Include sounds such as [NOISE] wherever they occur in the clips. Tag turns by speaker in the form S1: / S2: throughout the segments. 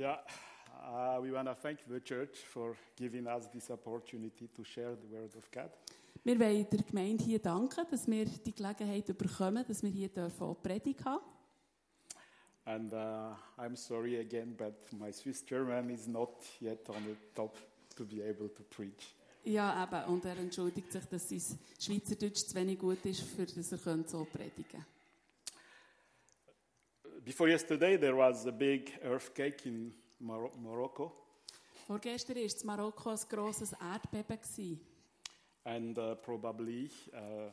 S1: Yeah, uh, we want to thank the church for giving us this opportunity to share the Word of God.
S2: Wir wollen der Gemeinde hier danken, dass wir die Gelegenheit bekommen, dass wir hier dürfen Predigt haben.
S1: And uh, I'm sorry again, but my Swiss German is not yet on the top to be able to preach.
S2: Ja, eben. Und er entschuldigt sich, dass sein Schweizerdeutsch zu wenig gut ist, für dass er so predigen
S1: Before yesterday, there was a big earthquake in Mor- Morocco,
S2: Vorgestern war in Marokko ein grosses Erdbeben. Gewesen.
S1: and uh, probably uh,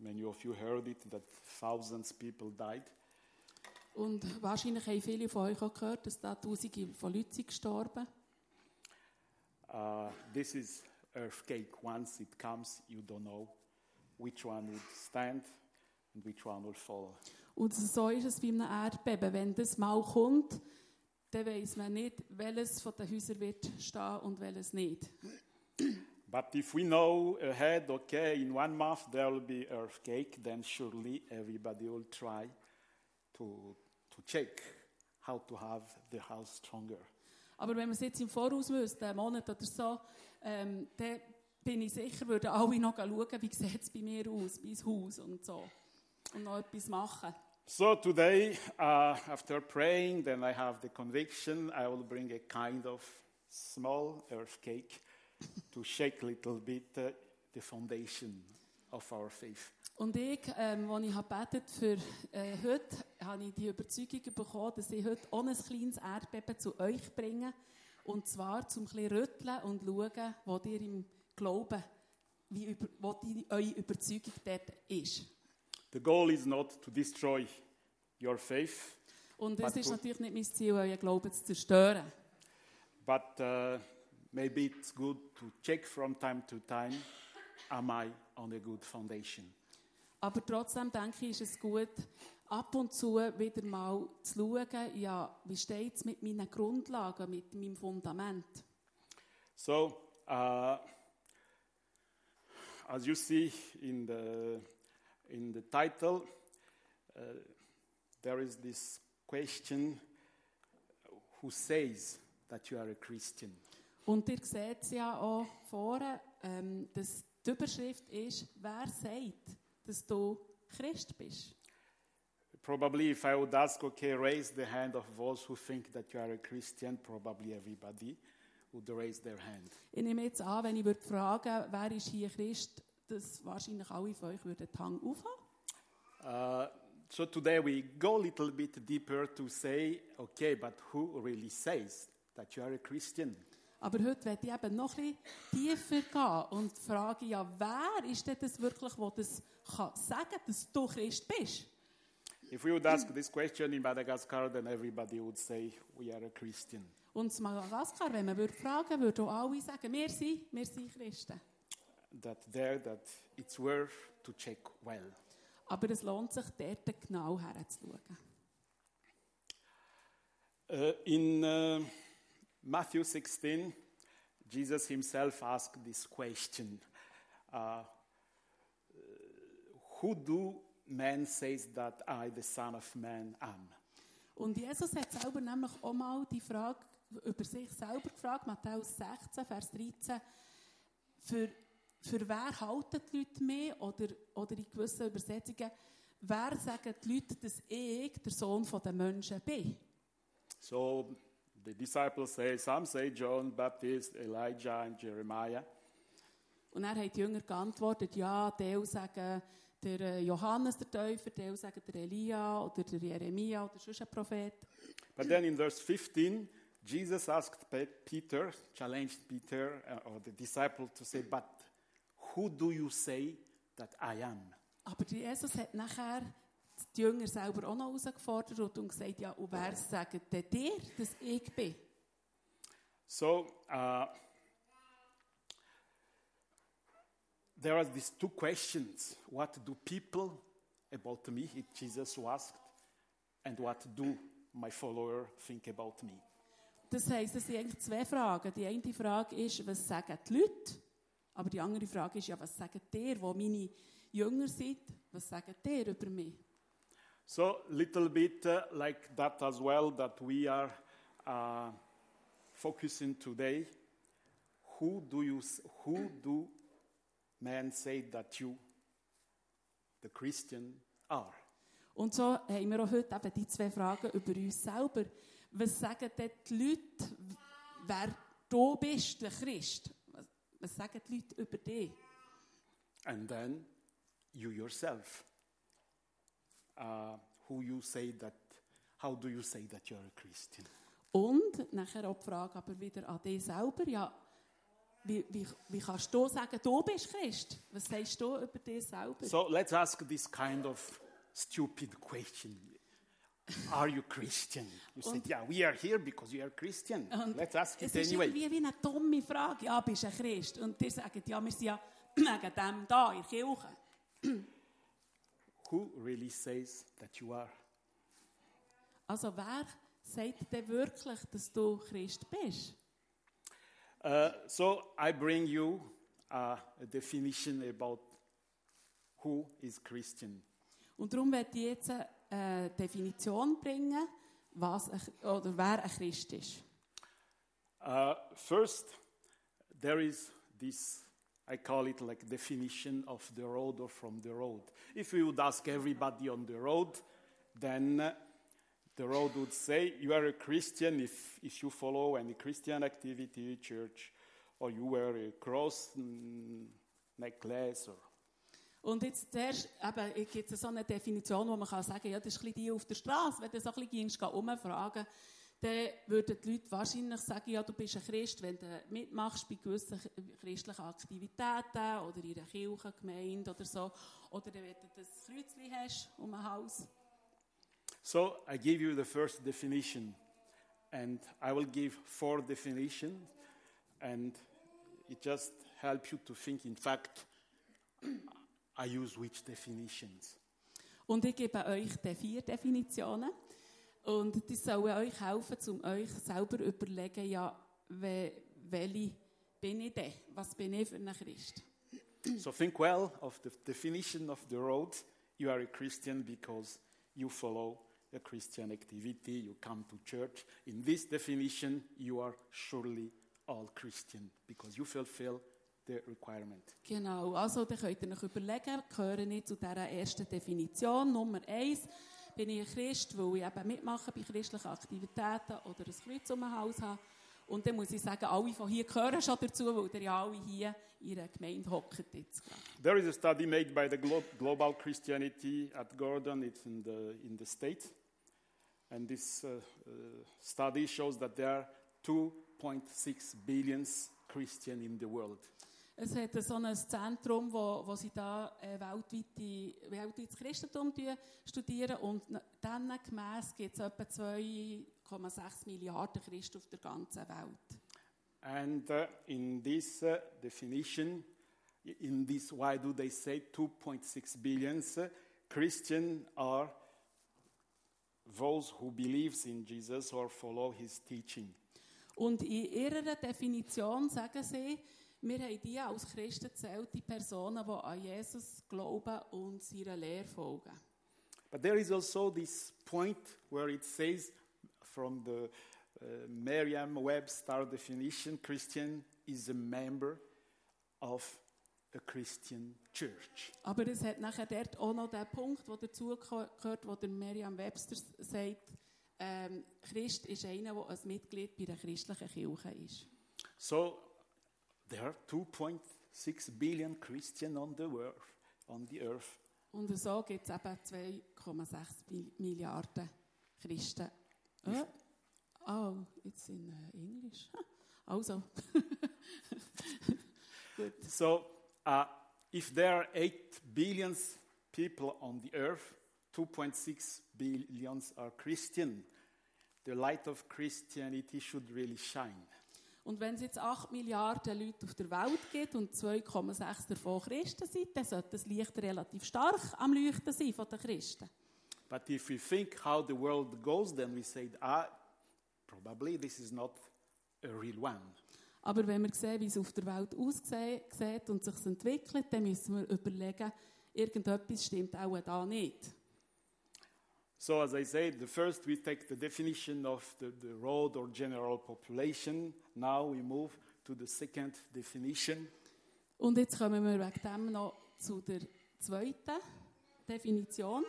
S1: many of you heard it that thousands people died.
S2: Und wahrscheinlich haben viele von euch auch gehört, dass da Tausende von Leuten sind gestorben
S1: Uh, this is earthquake. Once it comes, you don't know which one will stand and which one will fall.
S2: Und so ist es bei einem Erdbeben. Wenn das mal kommt, dann weiß man nicht, welches von den Häusern wird stehen und welches nicht.
S1: But if we know ahead, okay, in one month there will be earthquake, then surely everybody will try to, to check how to have the house stronger.
S2: Aber wenn man es jetzt im Voraus wüsste, einen Monat oder so, ähm, dann bin ich sicher, würden alle noch schauen, wie sieht es bei mir aus, mein Haus und so. Und noch etwas machen.
S1: So today, uh, after praying, then I have the conviction I will bring a kind of small earthquake to shake a little bit uh, the foundation of our faith.
S2: Und ich, ähm, als ich gebetet für äh, heute, habe ich die Überzeugung bekommen, dass ich heute auch ein kleines Erdbeben zu euch bringe. Und zwar zum ein rütteln und schauen, wo ihr im Glauben, wie über, wo die, eure Überzeugung dort ist.
S1: The goal is not to destroy your faith,
S2: Und es ist natürlich nicht mein Ziel, euren Glauben zu zerstören.
S1: but uh, maybe it's good to check from time to time am I on a good foundation?
S2: Aber trotzdem denke ich, ist es gut, ab und zu wieder mal zu schauen, ja, wie steht es mit meinen Grundlagen, mit meinem Fundament.
S1: So, uh, as you see in the, in the title, uh, there is this question who says that you are a Christian?
S2: Und ihr seht es ja auch vorne, ähm, dass die Überschrift ist, wer sagt, dass du Christ bist.
S1: Probably, if I would ask, okay, raise the hand of those who think that you are a Christian, probably everybody would raise their hand.
S2: Ich nehme jetzt an, wenn ich würde fragen, wer ist hier Christ, dass wahrscheinlich alle von euch würden die Hand aufhaben.
S1: Uh, so today we go a little bit deeper to say, okay, but who really says that you are a Christian?
S2: Aber heute werde ich eben noch ein bisschen tiefer gehen und frage, ja, wer ist denn das wirklich, der das kann sagen dass du Christ bist?
S1: If we would ask this question in Madagascar, then everybody would say we are a Christian.
S2: Und in Madagaskar, wenn man würde fragen, würden auch alle sagen, wir sind, wir sind Christen.
S1: That there, that it's worth to check well.
S2: Aber es lohnt sich, dort genau herzuschauen.
S1: Uh, in uh, Matthew 16, Jesus himself asked this question uh, Who do men say that I, the Son of Man, am?
S2: Und Jesus hat selber nämlich auch mal die Frage über sich selber gefragt, Matthäus 16, Vers 13, für, für wer halten die Leute mich? Oder, oder in gewissen Übersetzungen, wer sagen die Leute, dass ich der Sohn der Menschen bin?
S1: So the disciples say, some say John Baptist, Elijah, and Jeremiah.
S2: Und er hat die Jünger geantwortet, ja, die sagen der äh, Johannes der Täufer, die sagen der Elia oder der Jeremia oder sonst ein Prophet.
S1: But then in verse 15, Jesus asked Pe- Peter, challenged Peter uh, or the disciple to say, But who do you say that I am?
S2: Aber Jesus hat nachher die Jünger selber auch noch herausgefordert und gesagt, ja, und wer sagt denn dir, dass ich bin?
S1: So uh, there are these two questions. What do people about me, Jesus asked, and what do my follower think about me?
S2: Das heisst, es sind eigentlich zwei Fragen. Die eine Frage ist, was sagen die Leute? Aber die andere Frage ist, ja, was sagen ihr, wo meine Jünger sind? Was sagen ihr über mich?
S1: So, little bit uh, like that as well, that we are uh, focusing today, who do you, who do men say that you, the Christian, are?
S2: Und so haben wir auch heute eben die zwei Fragen über uns selber. Was sagen denn die Leute, wer du bist, der Christ? Was sagen die Leute über dich?
S1: And then you yourself, uh, who you say that, how do you say that you're a Christian?
S2: Und nachher auch die Frage aber wieder an dich selber. Ja, wie, wie, wie kannst du sagen, du bist Christ? Was sagst du über dich selber?
S1: So let's ask this kind of stupid question. Are you Christian? You said, yeah, we are here because you are Christian. Let's ask it
S2: es ist
S1: anyway.
S2: irgendwie wie eine dumme Frage. Ja, bist du ein Christ? Und die sagen, ja, wir sind ja [CLEARS THROAT] wegen dem da, in der Kirche.
S1: Who really says that you are?
S2: Also wer sagt denn wirklich, dass du Christ bist?
S1: Uh, so I bring you a definition about who is Christian.
S2: Und darum werde ich jetzt eine Definition bringen, was ein, oder wer ein Christ ist.
S1: Uh, first, there is this, I call it like definition of the road or from the road. If we would ask everybody on the road, then uh, the road would say you are a Christian if, if you follow any Christian activity, church, or you wear a cross mm, necklace or
S2: Und jetzt zuerst eben, gibt es so eine Definition, wo man kann sagen ja, das ist ein bisschen die auf der Straße. Wenn du so ein bisschen umfragen, dann würden die Leute wahrscheinlich sagen, ja, du bist ein Christ, wenn du mitmachst bei gewissen christlichen Aktivitäten oder in einer Kirche, Gemeinde oder so. Oder wenn du das Kreuzchen hast um ein Haus.
S1: So I give you the first definition, and I will give four definitions, and it just helps you to think. In fact, I use which definitions.
S2: Und ich gebe euch die vier Definitionen. Und die sollen euch helfen, um euch selber überlegen, ja, we, welche bin ich denn? Was bin ich für ein Christ?
S1: so think well of the definition of the road. You are a Christian because you follow a Christian activity. You come to church. In this definition, you are surely all Christian because you fulfill the requirement.
S2: Genau, also dann könnt ihr euch überlegen, gehöre ich zu dieser ersten Definition. Nummer eins, bin ich ein Christ, weil ich eben mitmache bei christlichen Aktivitäten oder ein Kreuz um ein Haus habe. Und dann muss ich sagen, alle von hier gehören schon dazu, weil ihr ja alle hier in einer Gemeinde hockt jetzt gerade.
S1: There is a study made by the Glo- Global Christianity at Gordon. It's in the, in the States. And this uh, uh, study shows that there are 2.6 billion Christians in the world.
S2: Es hat so ein Zentrum, wo, wo sie da äh, weltweite, weltweites Christentum die studieren und dann gemäss gibt es etwa 2,6 Milliarden Christen auf der ganzen Welt.
S1: And uh, in this uh, definition, in this, why do they say 2.6 billion? Uh, Christian are those who believes in Jesus or follow his teaching.
S2: Und in ihrer Definition sagen sie, wir haben die als Christen zählt die Personen, die an Jesus glauben und seiner Lehre folgen.
S1: But there is also this point where it says, from the uh, Merriam-Webster definition, Christian is a member of a Christian church.
S2: Aber es hat nachher dort auch noch den Punkt, der dazu gehört, wo der Miriam Webster sagt, ähm, Christ ist einer, der ein Mitglied bei der christlichen Kirche ist.
S1: So there are 2.6 billion Christians on the earth. On the earth.
S2: Und so gibt es eben 2,6 Mi- Milliarden Christen. Äh? Oh, it's in uh, English. Also, [LAUGHS]
S1: So uh, if there are 8 billion people on the earth, 2.6 billions are Christian. The light of Christianity should really shine.
S2: Und wenn es jetzt 8 Milliarden Leute auf der Welt gibt und 2,6 davon Christen sind, dann sollte das Licht relativ stark am Leuchten sein von den Christen.
S1: But if we think how the world goes, then we say, ah, probably this is not a real one.
S2: Aber wenn wir sehen, wie es auf der Welt aussieht und sich entwickelt, dann müssen wir überlegen, irgendetwas stimmt auch da nicht.
S1: So, as I said, the first we take the definition of the, the road or general population. Now we move to the second definition.
S2: Und jetzt kommen wir wegen dem noch zu der zweiten Definition.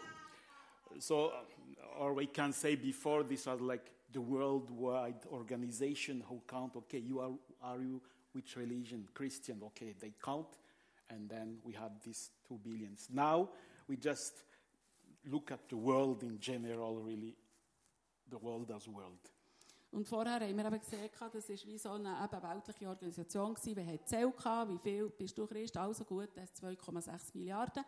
S1: So, uh, or we can say before this was like the worldwide organization who count, okay, you are, are you which religion? Christian, okay, they count. And then we had these two billions. Now we just look at the world in general, really, the world as world.
S2: Und vorher haben wir eben gesehen, das war wie so eine eben weltliche Organisation. Gewesen. Wir hatten gehabt, wie viel bist du Christ? Also gut, das ist 2,6 Milliarden.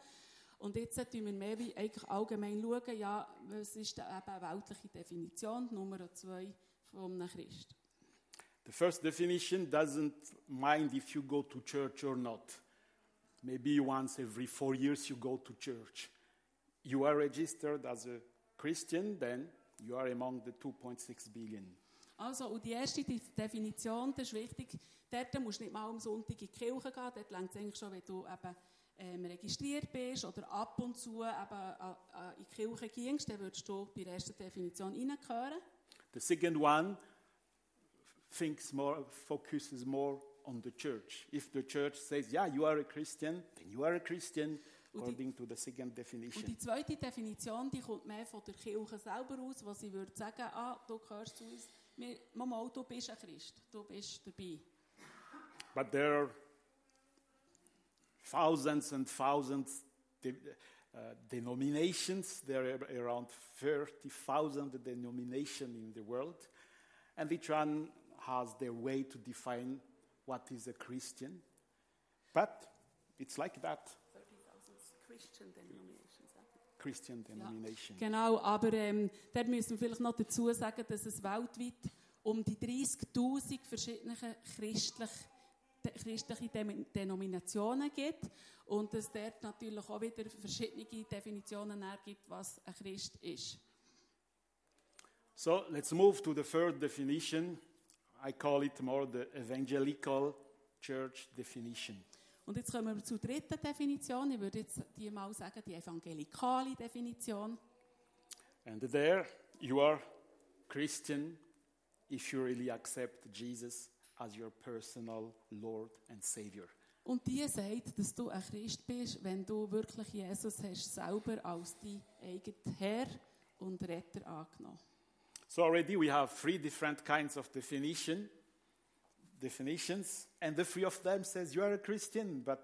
S2: Und jetzt schauen wir mehr wie eigentlich allgemein, schauen, ja, was ist da eben eine weltliche Definition, Nummer zwei von einem Christ.
S1: The first definition doesn't mind if you go to church or not. Maybe once every four years you go to church. You are registered as a Christian, then you are among the 2.6 billion.
S2: Also, und die erste De- Definition, das ist wichtig, dort musst du nicht mal am Sonntag in die Kirche gehen, dort längt es eigentlich schon, wenn du eben ähm, registriert bist oder ab und zu eben äh, äh, in die Kirche gehst, dann würdest du bei der ersten Definition reingehören.
S1: The second one thinks more, focuses more on the church. If the church says, yeah, you are a Christian, then you are a Christian,
S2: Und die-
S1: according to the second
S2: Und
S1: definition.
S2: die zweite Definition, die kommt mehr von der Kirche selber aus, wo sie würde sagen, ah, du gehörst zu uns, Mama, du bist ein Christ, du bist dabei.
S1: But there are thousands and thousands de- uh, denominations. There are around 30,000 denominations in the world. And each one has their way to define what is a Christian. But it's like that Christian denomination.
S2: Genau, aber ähm, da müssen wir vielleicht noch dazu sagen, dass es weltweit um die 30'000 verschiedene christlich, de, christliche Dem- Denominationen gibt und dass dort natürlich auch wieder verschiedene Definitionen dann gibt, was ein Christ ist.
S1: So let's move to the third definition. I call it more the evangelical church definition.
S2: Und jetzt kommen wir zur dritten Definition. Ich würde jetzt die mal sagen, die evangelikale Definition.
S1: And there you are Christian if you really accept Jesus as your personal Lord and Savior.
S2: Und die sagt, dass du ein Christ bist, wenn du wirklich Jesus hast selber als dein eigenen Herr und Retter angenommen.
S1: So already we have three different kinds of definition, definitions, and the three of them says you are a Christian, but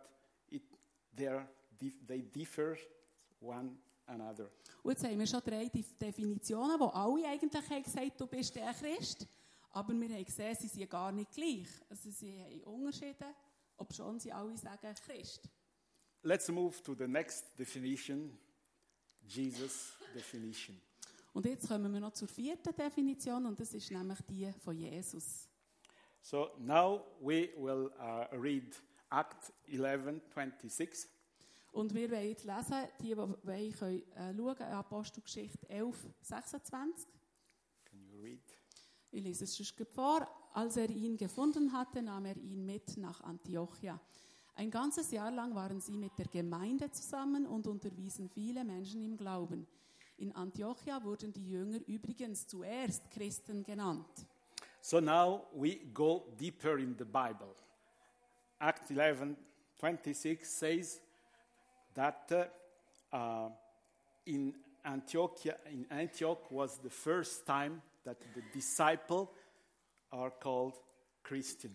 S1: it, they, differ one another.
S2: Und jetzt haben wir schon drei Def- Definitionen, wo alle eigentlich haben gesagt, du bist der Christ. Aber wir haben gesehen, sie sind gar nicht gleich. Also sie haben Unterschiede, obschon sie alle sagen Christ.
S1: Let's move to the next definition, Jesus definition.
S2: Und jetzt kommen wir noch zur vierten Definition und das ist nämlich die von Jesus.
S1: So now we will uh, read Act 11, 26.
S2: Und wir wollen jetzt lesen, die, die wollen, können äh, schauen, Apostelgeschichte 11, 26.
S1: Can you read?
S2: Ich lese es gleich vor. Als er ihn gefunden hatte, nahm er ihn mit nach Antiochia. Ein ganzes Jahr lang waren sie mit der Gemeinde zusammen und unterwiesen viele Menschen im Glauben. In Antiochia wurden die Jünger übrigens zuerst Christen genannt.
S1: So now we go deeper in the Bible. Act 11, 26 says that uh, uh, in Antiochia, in Antioch was the first time that the disciples are called Christian.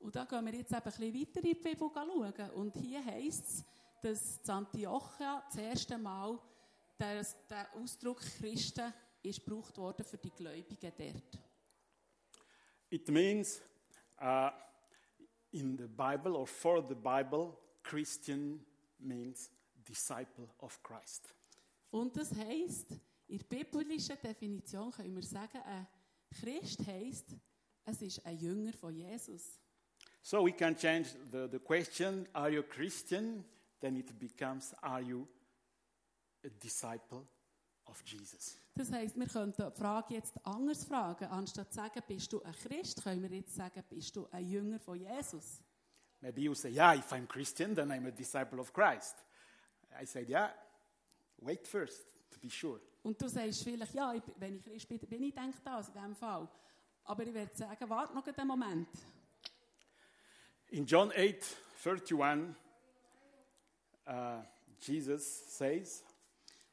S2: Und da gehen wir jetzt eben ein bisschen weiter in die Bibel schauen. Und hier heißt es, dass in Antiochia das erste Mal der, der Ausdruck Christen ist gebraucht worden für die Gläubigen dort.
S1: It means uh, in the Bible or for the Bible, Christian means disciple of Christ.
S2: Und das heisst, in der biblischen Definition können wir sagen, ein Christ heisst, es ist ein Jünger von Jesus.
S1: So we can change the, the question Are you a Christian? Then it becomes Are you a disciple of Jesus?
S2: Das heisst, wir könnten die Frage jetzt anders fragen. Anstatt zu sagen, bist du ein Christ, können wir jetzt sagen, bist du ein Jünger von Jesus?
S1: Maybe you say, Yeah, if I'm Christian, then I'm a disciple of Christ. I said, Yeah, wait first. to be sure.
S2: Und du sagst vielleicht, ja, ich, wenn ich Christ bin, bin ich denke das in diesem Fall. Aber ich werde sagen, warte noch einen Moment.
S1: In John 8 31, uh, Jesus says,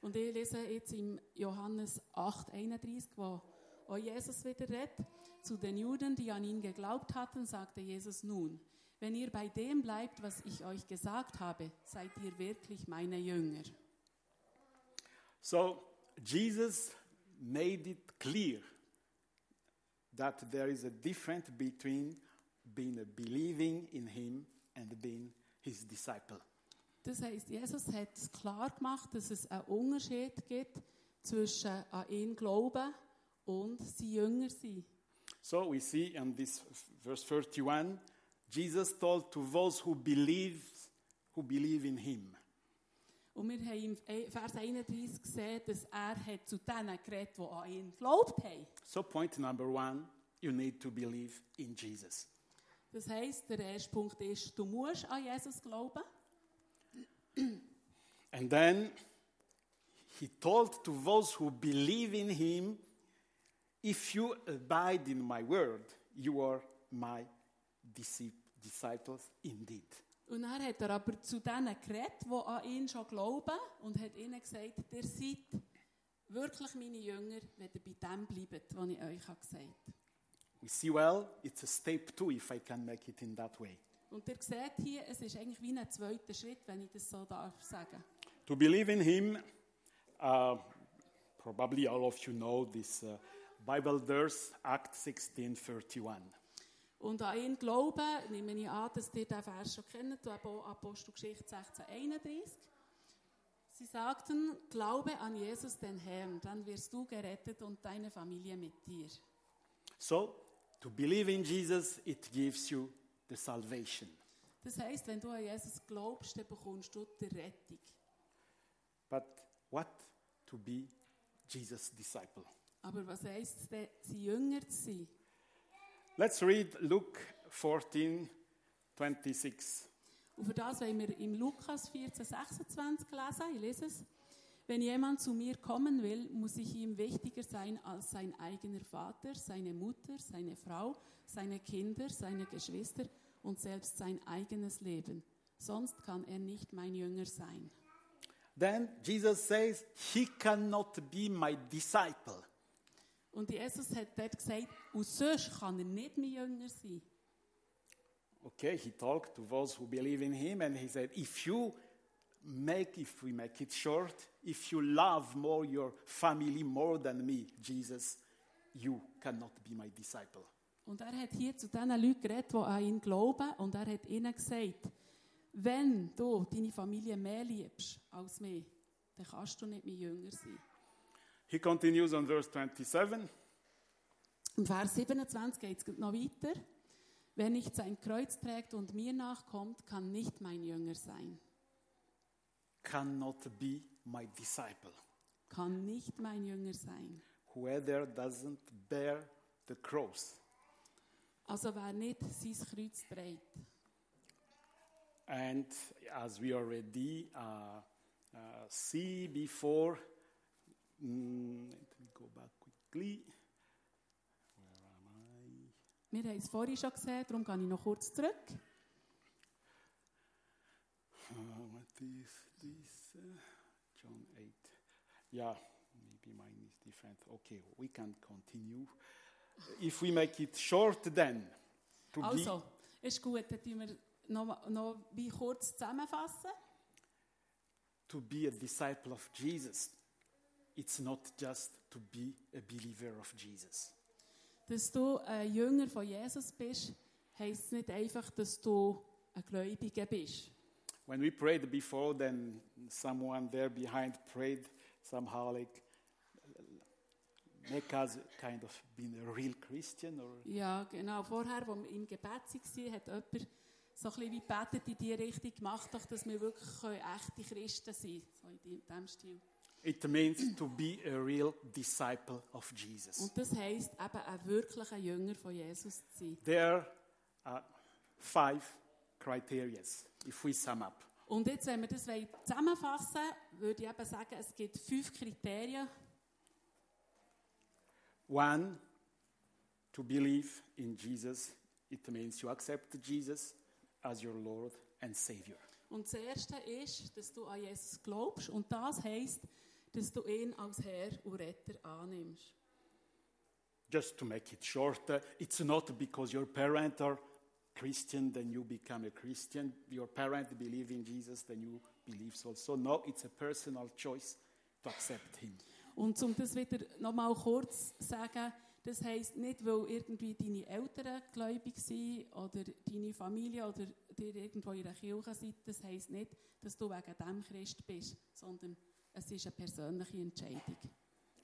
S2: Und ich lese jetzt im Johannes 8, 31, wo, wo Jesus wieder redet. Zu den Juden, die an ihn geglaubt hatten, sagte Jesus nun, wenn ihr bei dem bleibt, was ich euch gesagt habe, seid ihr wirklich meine Jünger.
S1: So Jesus made it clear that there is a difference between being a believing in him and being his disciple.
S2: Das heißt, Jesus hat es klar gemacht, dass es einen Unterschied gibt zwischen an ihn glauben und sie Jünger sein.
S1: So we see in this verse 31, Jesus told to those who believe, who believe in him.
S2: Und wir haben im Vers 31 gesehen, dass er hat zu denen geredet, die an ihn geglaubt haben.
S1: So point number one, you need to believe in Jesus.
S2: Das heißt, der erste Punkt ist, du musst an Jesus glauben.
S1: And then he told to those who believe in him, if you abide in my word, you are my disciples indeed.
S2: Und dann hat er aber zu denen geredet, die an ihn schon glauben und hat ihnen gesagt, ihr seid wirklich meine Jünger, wenn ihr bei dem bleibt, was ich euch gesagt habe.
S1: We see well, it's a step two, if I can make it in that way.
S2: Und ihr seht hier, es ist eigentlich wie ein zweiter Schritt, wenn ich das so darf sagen.
S1: To believe in him, uh, probably all of you know this uh, Bible verse, Act 16:31.
S2: Und an ihn glauben, nehme ich an, dass ihr diesen Vers schon kennt, Apostelgeschichte 16, 31. Sie sagten, glaube an Jesus den Herrn, dann wirst du gerettet und deine Familie mit dir.
S1: So, to believe in Jesus, it gives you the salvation.
S2: Das heißt, wenn du an Jesus glaubst, dann bekommst du die Rettung.
S1: But what to be Jesus' disciple?
S2: Aber was heisst es denn, sie Jünger zu sein?
S1: Let's read Luke 14, 26.
S2: Und für das wollen wir im Lukas 14, 26 lesen. Ich lese es. Wenn jemand zu mir kommen will, muss ich ihm wichtiger sein als sein eigener Vater, seine Mutter, seine Frau, seine Kinder, seine Geschwister und selbst sein eigenes Leben. Sonst kann er nicht mein Jünger sein.
S1: Then Jesus says, He cannot be my disciple
S2: Und Jesus hat dort gesagt, und sonst kann er nicht mein Jünger sein.
S1: Okay, he talked to those who believe in him and he said, if you make, if we make it short, if you love more your family more than me, Jesus, you cannot be my disciple.
S2: Und er hat hier zu diesen Leuten geredet, die an ihn glauben, und er hat ihnen gesagt, wenn du deine Familie mehr liebst als mich, dann kannst du nicht mein Jünger sein.
S1: He continues on verse 27.
S2: Im Vers 27 geht es noch weiter. Wer nicht sein Kreuz trägt und mir nachkommt, kann nicht mein Jünger sein.
S1: Cannot be my disciple.
S2: Kann nicht mein Jünger sein.
S1: Whoever doesn't bear the cross.
S2: Also wer nicht sein Kreuz trägt.
S1: And as we already uh, uh, see before, mm, let me go back quickly. Where am I?
S2: Wir haben es vorhin schon gesehen, darum gehe ich noch kurz zurück.
S1: Uh, what is this? John 8. Yeah, maybe mine is different. Okay, we can continue. If we make it short, then to
S2: Also, ist gut, dann tun wir noch, noch wie kurz zusammenfassen.
S1: be to be a disciple of Jesus, it's not just to be a believer of Jesus.
S2: Dass du ein Jünger von Jesus bist, heisst nicht einfach, dass du ein Gläubiger bist.
S1: When we prayed before, then someone there behind prayed somehow like make us kind of being a real Christian or
S2: Ja, genau. Vorher, als wir im Gebet waren, hat jemand so ein bisschen wie gebetet in die Richtung, macht doch, dass wir wirklich können echte Christen können. So in diesem Stil.
S1: it means to be a real disciple of Jesus.
S2: Und das heisst, eben ein wirklicher Jünger von Jesus zu sein.
S1: There are five criteria if we sum up.
S2: Und jetzt, wenn wir das zusammenfassen wollen, würde ich eben sagen, es gibt fünf Kriterien.
S1: One, to believe in Jesus, it means you accept Jesus as your Lord and Savior.
S2: Und das Erste ist, dass du an Jesus glaubst. Und das heisst, dass du ihn als Herr und Retter annimmst.
S1: Just to make it short, uh, it's not because your parents are Christian, then you become a Christian. Your parents believe in Jesus, then you believe also. No, it's a personal choice to accept Him.
S2: Und um das wieder nochmal kurz zu sagen, das heisst nicht, weil irgendwie deine Eltern gläubig sind oder deine Familie oder dir irgendwo in der Kirche seid, das heisst nicht, dass du wegen dem Christ bist, sondern es ist eine persönliche Entscheidung.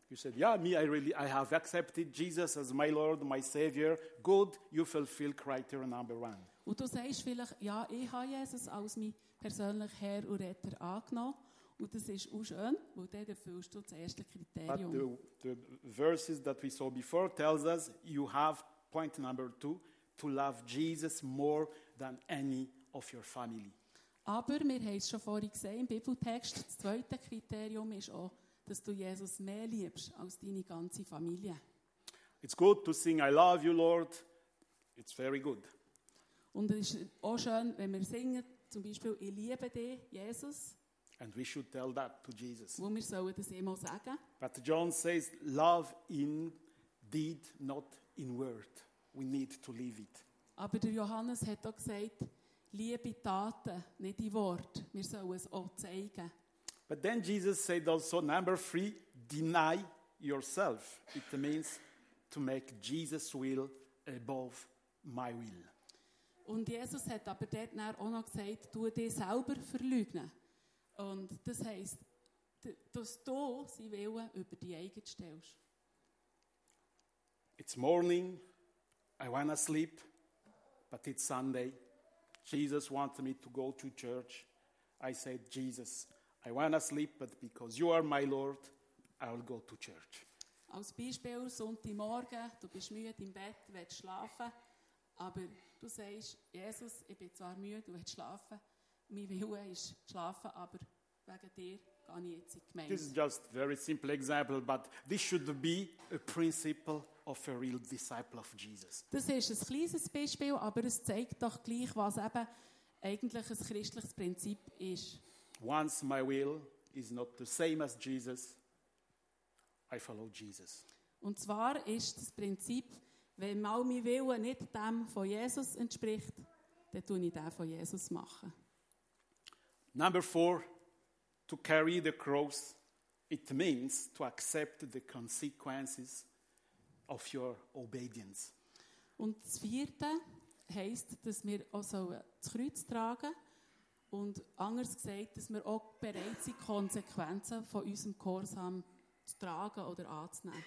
S1: You said, Yeah, me, I really I have accepted Jesus as my Lord, my Savior. Good, you fulfill criteria number one.
S2: Und du sagst vielleicht, ja, ich habe Jesus als mein persönlicher Herr und Retter angenommen. Und das ist auch schön, weil dann erfüllst du das erste
S1: But
S2: Kriterium.
S1: the, the verses that we saw before tells us you have point number two to love Jesus more than any of your family.
S2: Aber wir haben es schon vorhin gesehen im Bibeltext, das zweite Kriterium ist auch, dass du Jesus mehr liebst als deine ganze Familie.
S1: It's good to sing I love you, Lord. It's very good.
S2: Und es ist auch schön, wenn wir singen, zum Beispiel, ich liebe dich, Jesus,
S1: And we should tell that to Jesus.
S2: wo wir sollen das immer sagen.
S1: But John says, love in deed, not in word. We need to live it.
S2: Aber der Johannes hat auch gesagt, liebe Taten, nicht die Worte. Wir sollen es auch zeigen.
S1: But then Jesus said also, number three, deny yourself. It means to make Jesus' will above my will.
S2: Und Jesus hat aber dort auch noch gesagt, du dich selber verleugnen. Und das heisst, dass du sein Willen über die eigene stellst.
S1: It's morning, I want to sleep, but it's Sunday. Jesus wanted me to go to church. I said, Jesus, I want to sleep, but because you are my Lord, I will go to church.
S2: Als Beispiel, Sonntagmorgen, du bist müde im Bett, willst schlafen, aber du sagst, Jesus, ich bin zwar müde, du willst schlafen, mein Wille ist schlafen, aber wegen dir gehe ich jetzt in die Gemeinde.
S1: This is just a very simple example, but this should be a principle of a real disciple of Jesus.
S2: Das ist ein kleines Beispiel, aber es zeigt doch gleich, was eben eigentlich ein christliches Prinzip ist.
S1: Once my will is not the same as Jesus, I follow Jesus.
S2: Und zwar ist das Prinzip, wenn mal mein Wille nicht dem von Jesus entspricht, dann tue ich den von Jesus machen.
S1: Number four, to carry the cross, it means to accept the consequences of your obedience.
S2: Und das vierte heisst, dass wir auch das Kreuz tragen und anders gesagt, dass wir auch bereit sind, Konsequenzen von unserem Gehorsam zu tragen oder anzunehmen.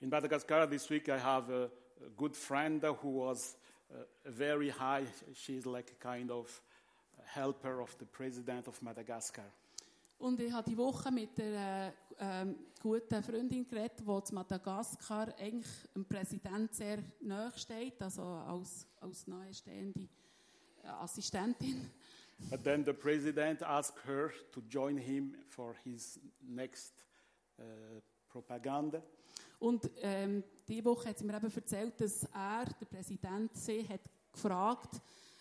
S1: In Madagascar this week, I have a, a good friend who was uh, very high. She's like a kind of helper of the president of Madagascar.
S2: Und ich habe die Woche mit einer ähm, guten Freundin geredet, die zu Madagaskar eigentlich dem Präsident sehr nahe steht, also als, als nahestehende äh, Assistentin.
S1: But then the president asked her to join him for his next uh, propaganda.
S2: Und ähm, diese Woche hat sie mir eben erzählt, dass er, der Präsident, sie hat gefragt,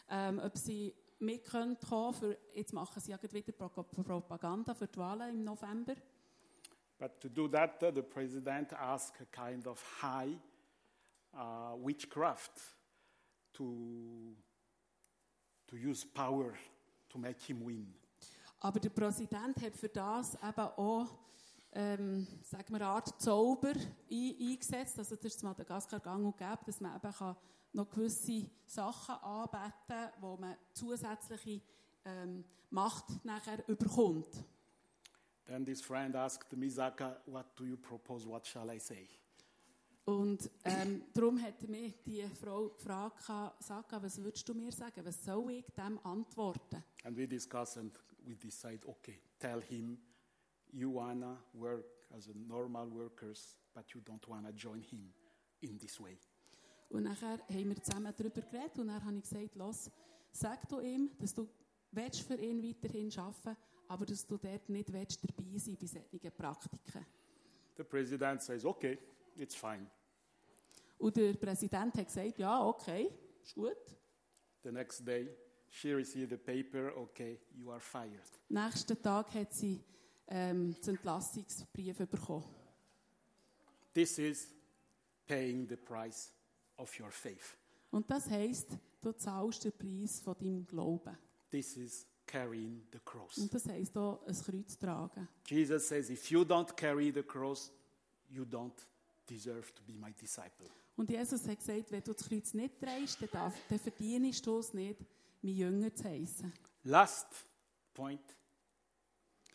S2: ähm, ob sie mit können kommen für, jetzt machen sie ja wieder Pro Propaganda für die Wahlen im November.
S1: But to do that, uh, the president asked a kind of high uh, witchcraft to, to use power to make him win.
S2: Aber der Präsident hat für das eben auch, ähm, sagen wir, eine Art Zauber ein, eingesetzt. Also das ist Madagaskar gang und gäbe, dass man eben kann noch gewisse Sachen anbeten wo man zusätzliche ähm, Macht nachher überkommt.
S1: Then this friend asked Misaka, What do you propose? What shall I say?
S2: Und ähm, darum hat mich die Frau gefragt, Saka, was würdest du mir sagen? Was soll ich dem antworten?
S1: And we discussed and we decide, okay, tell him you wanna work as a normal workers, but you don't wanna join him in this way.
S2: Und nachher haben wir zusammen darüber geredet und dann habe ich gesagt, los, sag du ihm, dass du willst für ihn weiterhin arbeiten, aber dass du dort nicht willst dabei sein bei solchen Praktiken.
S1: The president says, okay, it's fine.
S2: Und der Präsident hat gesagt, ja, okay, ist gut.
S1: The next day, she received a paper, okay, you are fired.
S2: Nächsten Tag hat sie ähm, den Entlassungsbrief bekommen.
S1: This is paying the price of your faith.
S2: Und das heisst, du zahlst den Preis von deinem Glauben.
S1: This is carrying the cross.
S2: Und das heisst auch, ein Kreuz tragen.
S1: Jesus says, if you don't carry the cross, you don't deserve to be my disciple.
S2: Und Jesus hat gesagt, wenn du das Kreuz nicht trägst, dann, darf, dann verdienst du es nicht, mein Jünger zu heissen.
S1: Last point,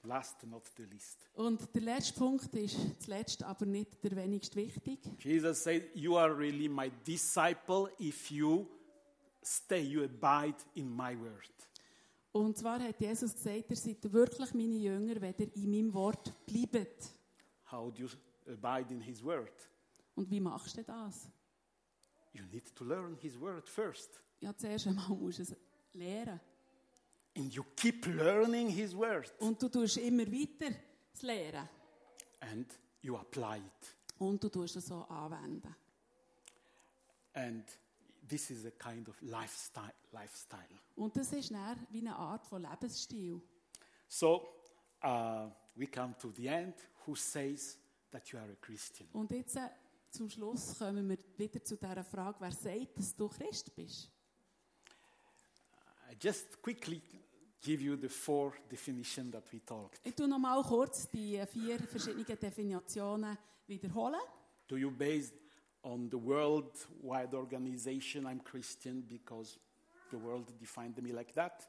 S1: last not the least.
S2: Und der letzte Punkt ist zuletzt, aber nicht der wenigst wichtig.
S1: Jesus said, You are really my disciple if you stay, you abide in my word.
S2: Und zwar hat Jesus gesagt, ihr seid wirklich meine Jünger, wenn ihr in meinem Wort bleibt.
S1: How do you abide in his word?
S2: Und wie machst du das?
S1: You need to learn his word first.
S2: Ja, zuerst einmal musst du es lernen.
S1: And you keep learning his word.
S2: Und du tust immer weiter das Lehren.
S1: And you apply it.
S2: Und du tust es so anwenden.
S1: And this is a kind of lifestyle. lifestyle.
S2: Und das ist dann wie eine Art von Lebensstil.
S1: So uh, we come to the end. Who says that you are a Christian?
S2: Und jetzt äh, zum Schluss kommen wir wieder zu dieser Frage, wer sagt, dass du Christ bist?
S1: I just quickly give you the four definitions that we talked.
S2: Ich tue noch mal kurz die vier verschiedenen Definitionen wiederholen.
S1: Do you base on the worldwide organization I'm Christian because the world defined me like that?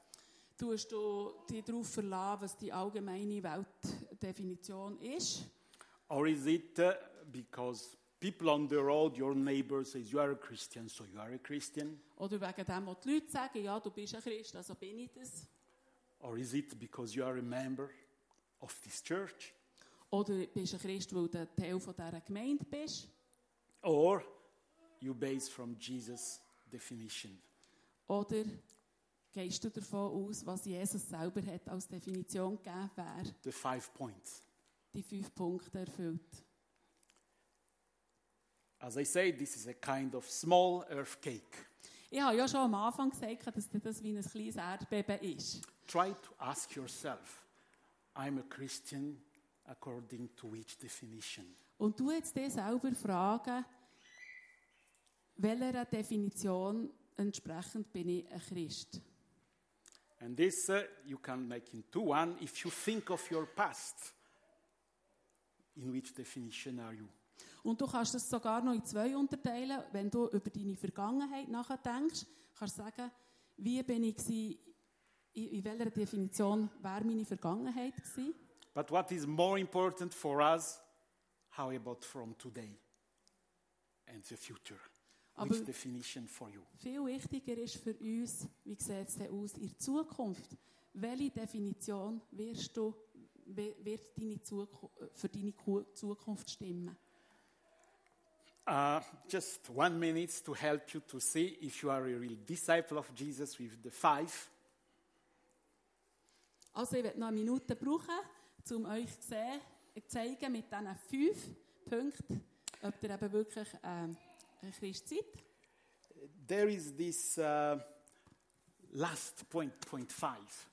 S2: Tust du dich darauf verlassen, was die allgemeine Weltdefinition ist?
S1: Or is it uh, because people on the road, your neighbor says you are a Christian, so you are a Christian?
S2: Oder wegen dem, was die Leute sagen, ja, du bist ein Christ, also bin ich das?
S1: Or is it because you are a member of this church?
S2: Oder bist du ein Christ, weil du Teil von dieser Gemeinde bist?
S1: Or you base from Jesus' definition?
S2: Oder gehst du davon aus, was Jesus selber hat als Definition gegeben, wer
S1: The five points.
S2: die fünf Punkte erfüllt?
S1: As I say, this is a kind of small earthquake.
S2: Ich habe ja schon am Anfang gesagt, dass das wie ein kleines Erdbeben ist.
S1: Try to ask yourself, I'm a Christian according to which definition?
S2: Und du jetzt dir selber fragen, welcher Definition entsprechend bin ich ein Christ?
S1: And this uh, you can make into one if you think of your past. In which definition are you?
S2: Und du kannst das sogar noch in zwei unterteilen. Wenn du über deine Vergangenheit nachdenkst, kannst du sagen, wie bin ich gewesen, in, welcher Definition wäre meine Vergangenheit gewesen?
S1: But what is more important for us, how about from today and the future?
S2: Aber-
S1: Which definition for you?
S2: Viel wichtiger ist für uns, wie sieht es denn aus in der Zukunft? Welche Definition wirst du, wi- wird deine Zuku für deine Ku- Zukunft stimmen?
S1: Uh, just one minute to help you to see if you are a real disciple of Jesus with the five.
S2: Also ich werde noch eine Minute brauchen, um euch zu sehen, zeigen mit diesen fünf Punkten, ob ihr eben wirklich ähm, ein Christ seid.
S1: There is this uh, last point, point five,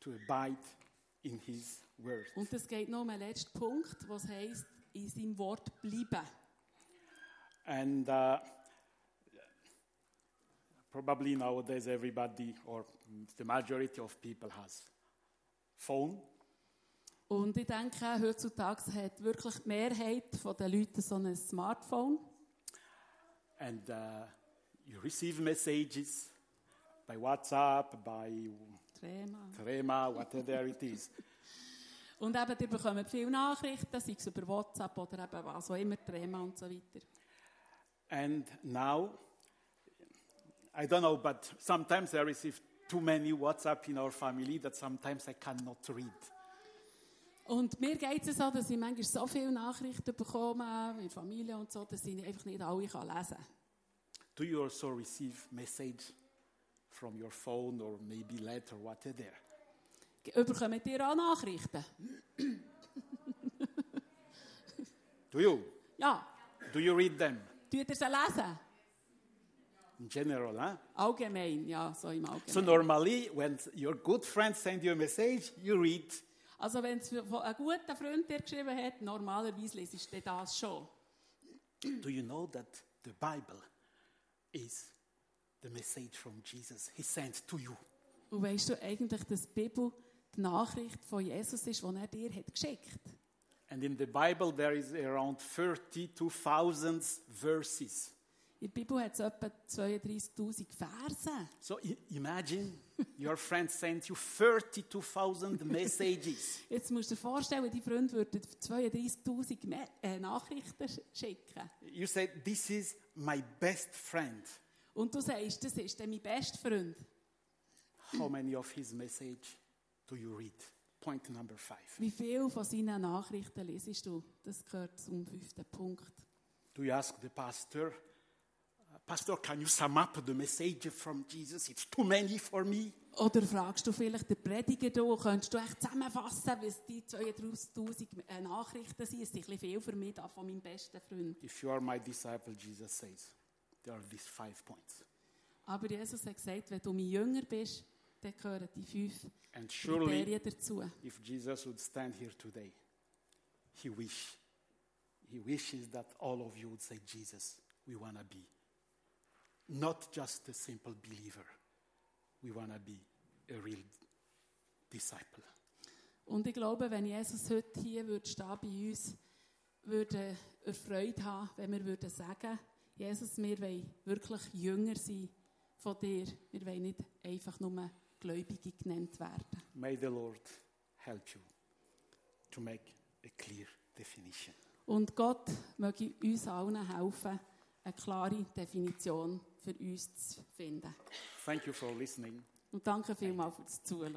S1: to abide in his word.
S2: Und es geht noch um einen letzten Punkt, was heisst, in seinem Wort bleiben.
S1: And uh, probably nowadays everybody or the majority of people has phone.
S2: Und ich denke, heutzutage hat wirklich die Mehrheit der Leute so ein Smartphone.
S1: and uh, you receive messages by WhatsApp, by
S2: Trema.
S1: Trema, whatever it is.
S2: Und eben, ihr bekommt viele Nachrichten, sei es über WhatsApp oder eben was auch immer, Trema und so weiter.
S1: And now, I don't know, but sometimes I receive too many WhatsApp in our family that sometimes I cannot read.
S2: Und mir geht es so, dass ich manchmal so viele Nachrichten bekomme, in Familie und so, dass ich einfach nicht alle kann lesen kann.
S1: Do you also receive message from your phone or maybe letter, whatever.
S2: Überkommt ihr auch Nachrichten?
S1: Do you?
S2: Ja.
S1: Do you read them?
S2: Tut ihr sie lesen?
S1: In general, huh?
S2: Allgemein, ja, so im Allgemeinen.
S1: So normally, when your good friend send you a message, you read.
S2: Also wenn es von einem guten Freund dir geschrieben hat, normalerweise lesest du das schon.
S1: Do you know that the Bible is the message from Jesus He sent to you?
S2: Und weißt du eigentlich, dass die Bibel die Nachricht von Jesus ist, die er dir hat geschickt
S1: And in the Bible, there is around 32,000 verses.
S2: In der Bibel hat es etwa 32'000 Verse.
S1: So imagine your friend sent you 32,000 [LAUGHS] messages.
S2: Jetzt musst du dir vorstellen, die Freunde würden 32'000 Me- äh, Nachrichten schicken.
S1: You say, This is my best friend.
S2: Und du sagst, das ist mein bester Freund.
S1: How many of his message do you read? Point number five.
S2: Wie viel von seinen Nachrichten lesest du? Das gehört zum fünften Punkt.
S1: Do you ask the pastor, "Uh, Pastor, can you sum up the message from Jesus? It's too many for me.
S2: Oder fragst du vielleicht den Prediger, du, könntest du echt zusammenfassen, was die 32'000 äh, Nachrichten sind? Es sind ein bisschen viel für mich da von meinem besten Freund.
S1: If you are my disciple, Jesus says, there are these five points.
S2: Aber Jesus hat gesagt, wenn du mein Jünger bist, dann gehören die fünf
S1: And surely,
S2: Kriterien dazu.
S1: if Jesus would stand here today, he wish, he wishes that all of you would say, Jesus, we want to be not just a simple believer. We want to be a real disciple.
S2: Und ich glaube, wenn Jesus heute hier würde stehen bei uns, würde er Freude haben, wenn wir würden sagen, Jesus, wir wollen wirklich Jünger sein von dir. Wir wollen nicht einfach nur Gläubige genannt werden.
S1: May the Lord help you to make a clear definition.
S2: Und Gott möge uns allen helfen, eine klare Definition für uns zu finden.
S1: Thank you for listening.
S2: Und danke vielmals fürs Zuhören.